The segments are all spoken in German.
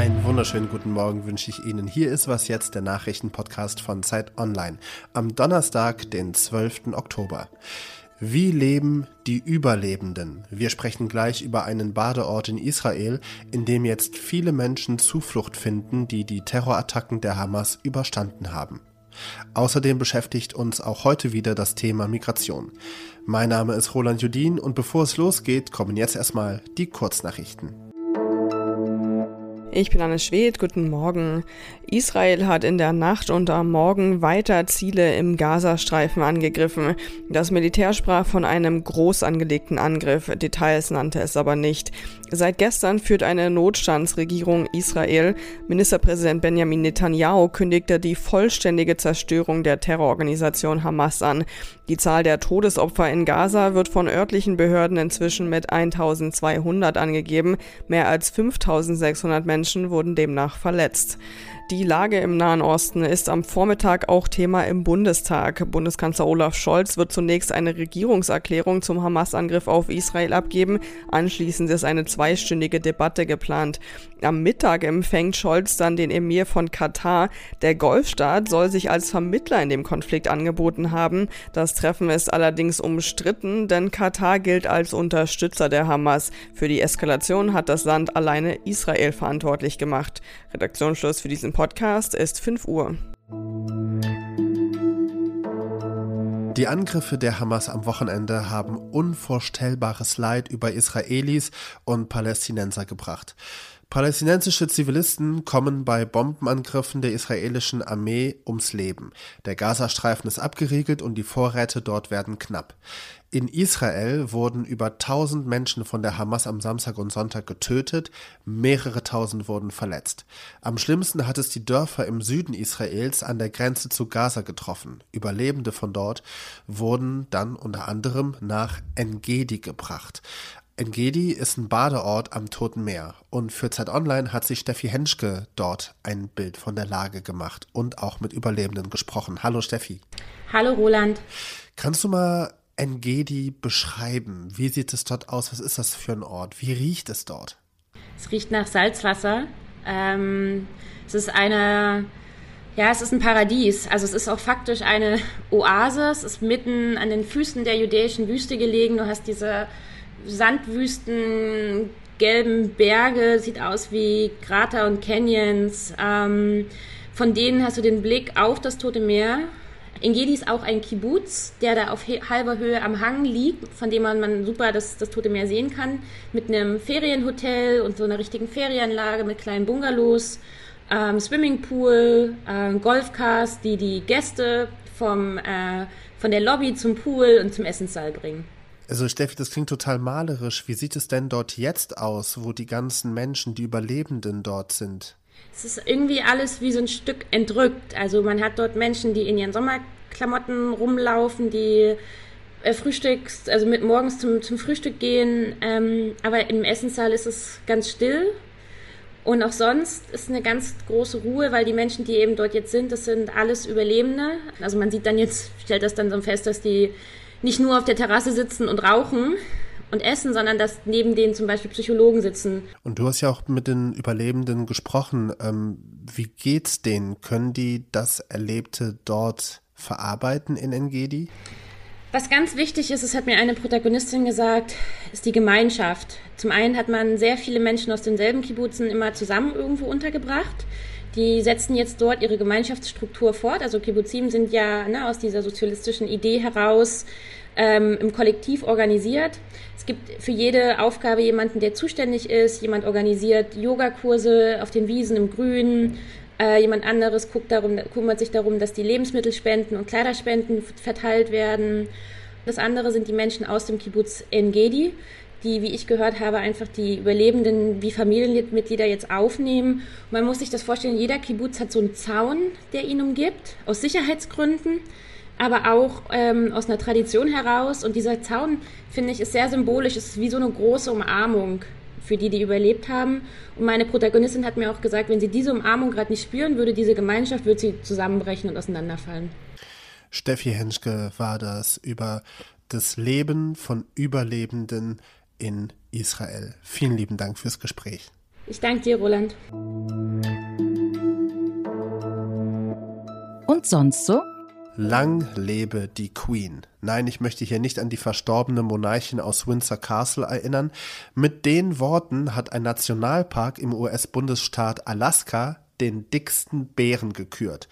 Einen wunderschönen guten Morgen wünsche ich Ihnen. Hier ist was jetzt, der Nachrichtenpodcast von Zeit Online. Am Donnerstag, den 12. Oktober. Wie leben die Überlebenden? Wir sprechen gleich über einen Badeort in Israel, in dem jetzt viele Menschen Zuflucht finden, die die Terrorattacken der Hamas überstanden haben. Außerdem beschäftigt uns auch heute wieder das Thema Migration. Mein Name ist Roland Judin und bevor es losgeht, kommen jetzt erstmal die Kurznachrichten. Ich bin Anne Schwed, guten Morgen. Israel hat in der Nacht und am Morgen weiter Ziele im Gazastreifen angegriffen. Das Militär sprach von einem groß angelegten Angriff, Details nannte es aber nicht. Seit gestern führt eine Notstandsregierung Israel. Ministerpräsident Benjamin Netanyahu kündigte die vollständige Zerstörung der Terrororganisation Hamas an. Die Zahl der Todesopfer in Gaza wird von örtlichen Behörden inzwischen mit 1200 angegeben. Mehr als 5600 Menschen wurden demnach verletzt. Die Lage im Nahen Osten ist am Vormittag auch Thema im Bundestag. Bundeskanzler Olaf Scholz wird zunächst eine Regierungserklärung zum Hamas-Angriff auf Israel abgeben. Anschließend ist eine zweistündige Debatte geplant. Am Mittag empfängt Scholz dann den Emir von Katar. Der Golfstaat soll sich als Vermittler in dem Konflikt angeboten haben. Das Treffen ist allerdings umstritten, denn Katar gilt als Unterstützer der Hamas. Für die Eskalation hat das Land alleine Israel verantwortlich gemacht. Redaktionsschluss für diesen Podcast ist 5 Uhr. Die Angriffe der Hamas am Wochenende haben unvorstellbares Leid über Israelis und Palästinenser gebracht. Palästinensische Zivilisten kommen bei Bombenangriffen der israelischen Armee ums Leben. Der Gazastreifen ist abgeriegelt und die Vorräte dort werden knapp. In Israel wurden über 1000 Menschen von der Hamas am Samstag und Sonntag getötet, mehrere tausend wurden verletzt. Am schlimmsten hat es die Dörfer im Süden Israels an der Grenze zu Gaza getroffen. Überlebende von dort wurden dann unter anderem nach Engedi gebracht. Engedi ist ein Badeort am Toten Meer und für Zeit Online hat sich Steffi Henschke dort ein Bild von der Lage gemacht und auch mit Überlebenden gesprochen. Hallo Steffi. Hallo Roland. Kannst du mal Engedi beschreiben? Wie sieht es dort aus? Was ist das für ein Ort? Wie riecht es dort? Es riecht nach Salzwasser. Ähm, es ist eine, ja, es ist ein Paradies. Also es ist auch faktisch eine Oase. Es ist mitten an den Füßen der judäischen Wüste gelegen. Du hast diese Sandwüsten, gelben Berge, sieht aus wie Krater und Canyons. Ähm, von denen hast du den Blick auf das Tote Meer. Engedi ist auch ein Kibbutz, der da auf halber Höhe am Hang liegt, von dem man, man super das, das Tote Meer sehen kann, mit einem Ferienhotel und so einer richtigen Ferienanlage mit kleinen Bungalows, ähm, Swimmingpool, äh, Golfcars, die die Gäste vom, äh, von der Lobby zum Pool und zum Essenssaal bringen. Also Steffi, das klingt total malerisch. Wie sieht es denn dort jetzt aus, wo die ganzen Menschen, die Überlebenden dort sind? Es ist irgendwie alles wie so ein Stück entrückt. Also man hat dort Menschen, die in ihren Sommerklamotten rumlaufen, die äh, frühstücks, also mit morgens zum, zum Frühstück gehen. Ähm, aber im Essenssaal ist es ganz still. Und auch sonst ist eine ganz große Ruhe, weil die Menschen, die eben dort jetzt sind, das sind alles Überlebende. Also man sieht dann jetzt, stellt das dann so fest, dass die nicht nur auf der Terrasse sitzen und rauchen und essen, sondern dass neben denen zum Beispiel Psychologen sitzen. Und du hast ja auch mit den Überlebenden gesprochen. Ähm, wie geht's denen? Können die das Erlebte dort verarbeiten in Engedi? Was ganz wichtig ist, es hat mir eine Protagonistin gesagt, ist die Gemeinschaft. Zum einen hat man sehr viele Menschen aus denselben Kibbutzen immer zusammen irgendwo untergebracht. Die setzen jetzt dort ihre Gemeinschaftsstruktur fort. Also Kibbutzim sind ja ne, aus dieser sozialistischen Idee heraus ähm, im Kollektiv organisiert. Es gibt für jede Aufgabe jemanden, der zuständig ist. Jemand organisiert Yogakurse auf den Wiesen im Grün. Äh, jemand anderes darum, kümmert sich darum, dass die Lebensmittelspenden und Kleiderspenden verteilt werden. Das andere sind die Menschen aus dem Kibbutz Engedi, die, wie ich gehört habe, einfach die Überlebenden wie Familienmitglieder jetzt aufnehmen. Man muss sich das vorstellen, jeder Kibbutz hat so einen Zaun, der ihn umgibt, aus Sicherheitsgründen, aber auch ähm, aus einer Tradition heraus. Und dieser Zaun, finde ich, ist sehr symbolisch. Es ist wie so eine große Umarmung für die, die überlebt haben. Und meine Protagonistin hat mir auch gesagt, wenn sie diese Umarmung gerade nicht spüren würde, diese Gemeinschaft, würde sie zusammenbrechen und auseinanderfallen. Steffi Henschke war das über das Leben von Überlebenden in Israel. Vielen lieben Dank fürs Gespräch. Ich danke dir, Roland. Und sonst so? Lang lebe die Queen. Nein, ich möchte hier nicht an die verstorbene Monarchin aus Windsor Castle erinnern. Mit den Worten hat ein Nationalpark im US-Bundesstaat Alaska den dicksten Bären gekürt.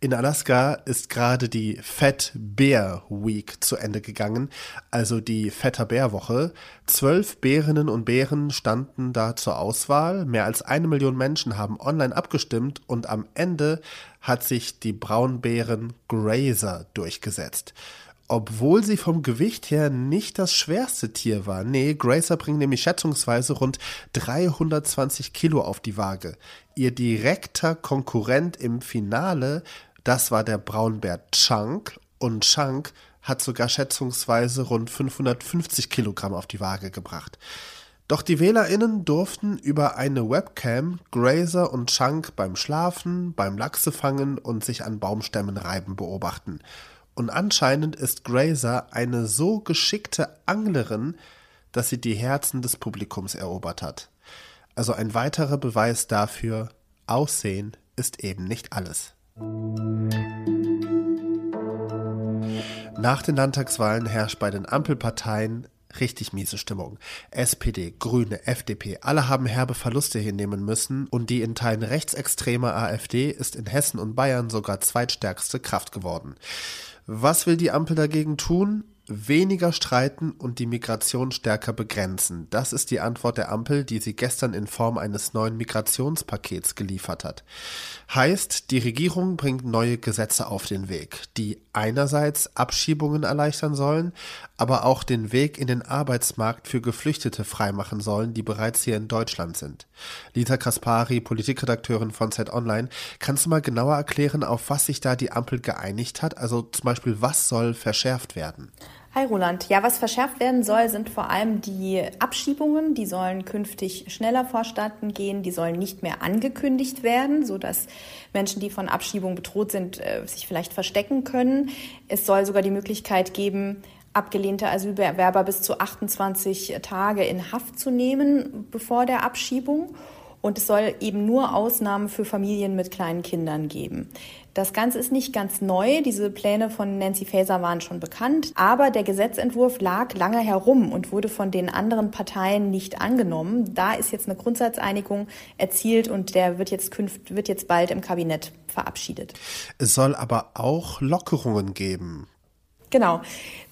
In Alaska ist gerade die Fat Bear Week zu Ende gegangen, also die Fetter Bär Woche. Zwölf Bärinnen und Bären standen da zur Auswahl. Mehr als eine Million Menschen haben online abgestimmt und am Ende hat sich die Braunbären Grazer durchgesetzt obwohl sie vom Gewicht her nicht das schwerste Tier war. Nee, Gracer bringt nämlich schätzungsweise rund 320 Kilo auf die Waage. Ihr direkter Konkurrent im Finale, das war der Braunbär Chunk und Chunk hat sogar schätzungsweise rund 550 Kilogramm auf die Waage gebracht. Doch die WählerInnen durften über eine Webcam Grazer und Chunk beim Schlafen, beim Lachsefangen und sich an Baumstämmen reiben beobachten. Und anscheinend ist Grazer eine so geschickte Anglerin, dass sie die Herzen des Publikums erobert hat. Also ein weiterer Beweis dafür, Aussehen ist eben nicht alles. Nach den Landtagswahlen herrscht bei den Ampelparteien richtig miese Stimmung. SPD, Grüne, FDP, alle haben herbe Verluste hinnehmen müssen und die in Teilen rechtsextreme AfD ist in Hessen und Bayern sogar zweitstärkste Kraft geworden. Was will die Ampel dagegen tun? Weniger streiten und die Migration stärker begrenzen. Das ist die Antwort der Ampel, die sie gestern in Form eines neuen Migrationspakets geliefert hat. Heißt, die Regierung bringt neue Gesetze auf den Weg, die einerseits Abschiebungen erleichtern sollen, aber auch den Weg in den Arbeitsmarkt für Geflüchtete freimachen sollen, die bereits hier in Deutschland sind. Lisa Kaspari, Politikredakteurin von Zeit Online, kannst du mal genauer erklären, auf was sich da die Ampel geeinigt hat? Also zum Beispiel, was soll verschärft werden? Hi Roland. Ja, was verschärft werden soll, sind vor allem die Abschiebungen. Die sollen künftig schneller vorstatten gehen. Die sollen nicht mehr angekündigt werden, sodass Menschen, die von Abschiebung bedroht sind, äh, sich vielleicht verstecken können. Es soll sogar die Möglichkeit geben, abgelehnte Asylbewerber bis zu 28 Tage in Haft zu nehmen bevor der Abschiebung. Und es soll eben nur Ausnahmen für Familien mit kleinen Kindern geben. Das Ganze ist nicht ganz neu. Diese Pläne von Nancy Faeser waren schon bekannt. Aber der Gesetzentwurf lag lange herum und wurde von den anderen Parteien nicht angenommen. Da ist jetzt eine Grundsatzeinigung erzielt und der wird jetzt, künft, wird jetzt bald im Kabinett verabschiedet. Es soll aber auch Lockerungen geben. Genau.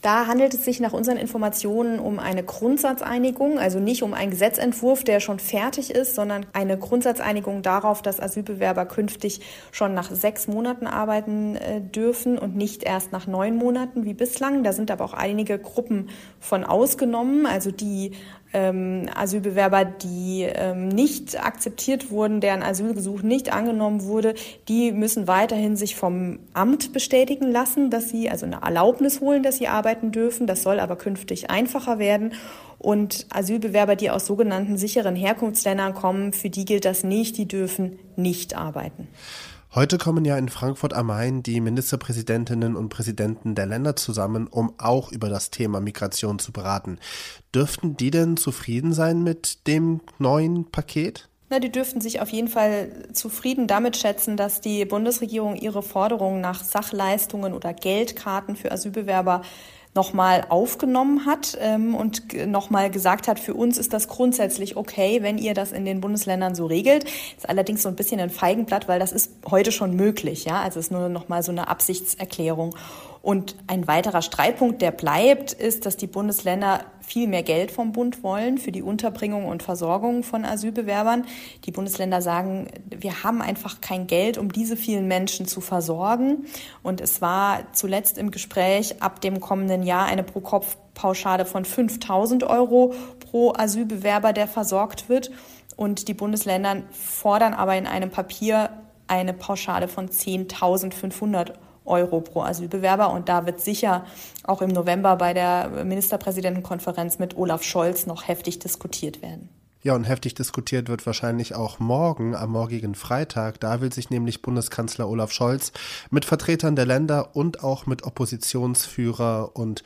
Da handelt es sich nach unseren Informationen um eine Grundsatzeinigung, also nicht um einen Gesetzentwurf, der schon fertig ist, sondern eine Grundsatzeinigung darauf, dass Asylbewerber künftig schon nach sechs Monaten arbeiten äh, dürfen und nicht erst nach neun Monaten wie bislang. Da sind aber auch einige Gruppen von ausgenommen, also die ähm, Asylbewerber, die ähm, nicht akzeptiert wurden, deren Asylgesuch nicht angenommen wurde, die müssen weiterhin sich vom Amt bestätigen lassen, dass sie also eine Erlaubnis holen, dass sie arbeiten dürfen. Das soll aber künftig einfacher werden. Und Asylbewerber, die aus sogenannten sicheren Herkunftsländern kommen, für die gilt das nicht, die dürfen nicht arbeiten. Heute kommen ja in Frankfurt am Main die Ministerpräsidentinnen und Präsidenten der Länder zusammen, um auch über das Thema Migration zu beraten. Dürften die denn zufrieden sein mit dem neuen Paket? Na, die dürften sich auf jeden Fall zufrieden damit schätzen, dass die Bundesregierung ihre Forderungen nach Sachleistungen oder Geldkarten für Asylbewerber nochmal aufgenommen hat ähm, und nochmal gesagt hat, für uns ist das grundsätzlich okay, wenn ihr das in den Bundesländern so regelt. Ist allerdings so ein bisschen ein Feigenblatt, weil das ist heute schon möglich. Ja, also es ist nur nochmal so eine Absichtserklärung. Und ein weiterer Streitpunkt, der bleibt, ist, dass die Bundesländer viel mehr Geld vom Bund wollen für die Unterbringung und Versorgung von Asylbewerbern. Die Bundesländer sagen, wir haben einfach kein Geld, um diese vielen Menschen zu versorgen. Und es war zuletzt im Gespräch ab dem kommenden Jahr eine Pro-Kopf-Pauschale von 5000 Euro pro Asylbewerber, der versorgt wird. Und die Bundesländer fordern aber in einem Papier eine Pauschale von 10.500 Euro. Euro pro Asylbewerber. Und da wird sicher auch im November bei der Ministerpräsidentenkonferenz mit Olaf Scholz noch heftig diskutiert werden. Ja, und heftig diskutiert wird wahrscheinlich auch morgen, am morgigen Freitag. Da will sich nämlich Bundeskanzler Olaf Scholz mit Vertretern der Länder und auch mit Oppositionsführer und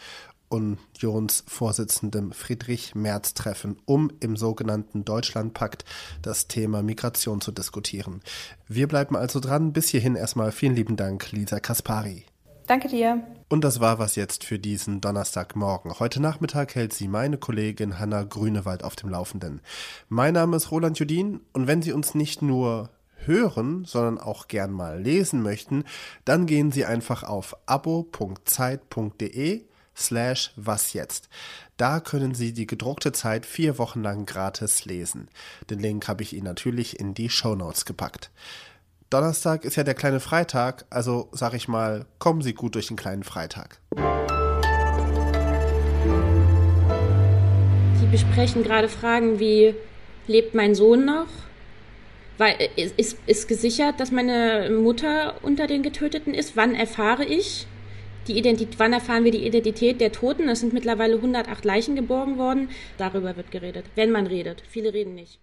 Unionsvorsitzendem Friedrich Merz treffen, um im sogenannten Deutschlandpakt das Thema Migration zu diskutieren. Wir bleiben also dran. Bis hierhin erstmal vielen lieben Dank, Lisa Kaspari. Danke dir. Und das war was jetzt für diesen Donnerstagmorgen. Heute Nachmittag hält sie meine Kollegin Hanna Grünewald auf dem Laufenden. Mein Name ist Roland Judin und wenn Sie uns nicht nur hören, sondern auch gern mal lesen möchten, dann gehen Sie einfach auf abo.zeit.de slash was jetzt. Da können Sie die gedruckte Zeit vier Wochen lang gratis lesen. Den Link habe ich Ihnen natürlich in die Show Notes gepackt. Donnerstag ist ja der kleine Freitag, also sag ich mal, kommen Sie gut durch den kleinen Freitag. Sie besprechen gerade Fragen wie, lebt mein Sohn noch? Weil, äh, ist, ist gesichert, dass meine Mutter unter den Getöteten ist? Wann erfahre ich? Die Identität, wann erfahren wir die Identität der Toten? Es sind mittlerweile 108 Leichen geborgen worden. Darüber wird geredet, wenn man redet. Viele reden nicht.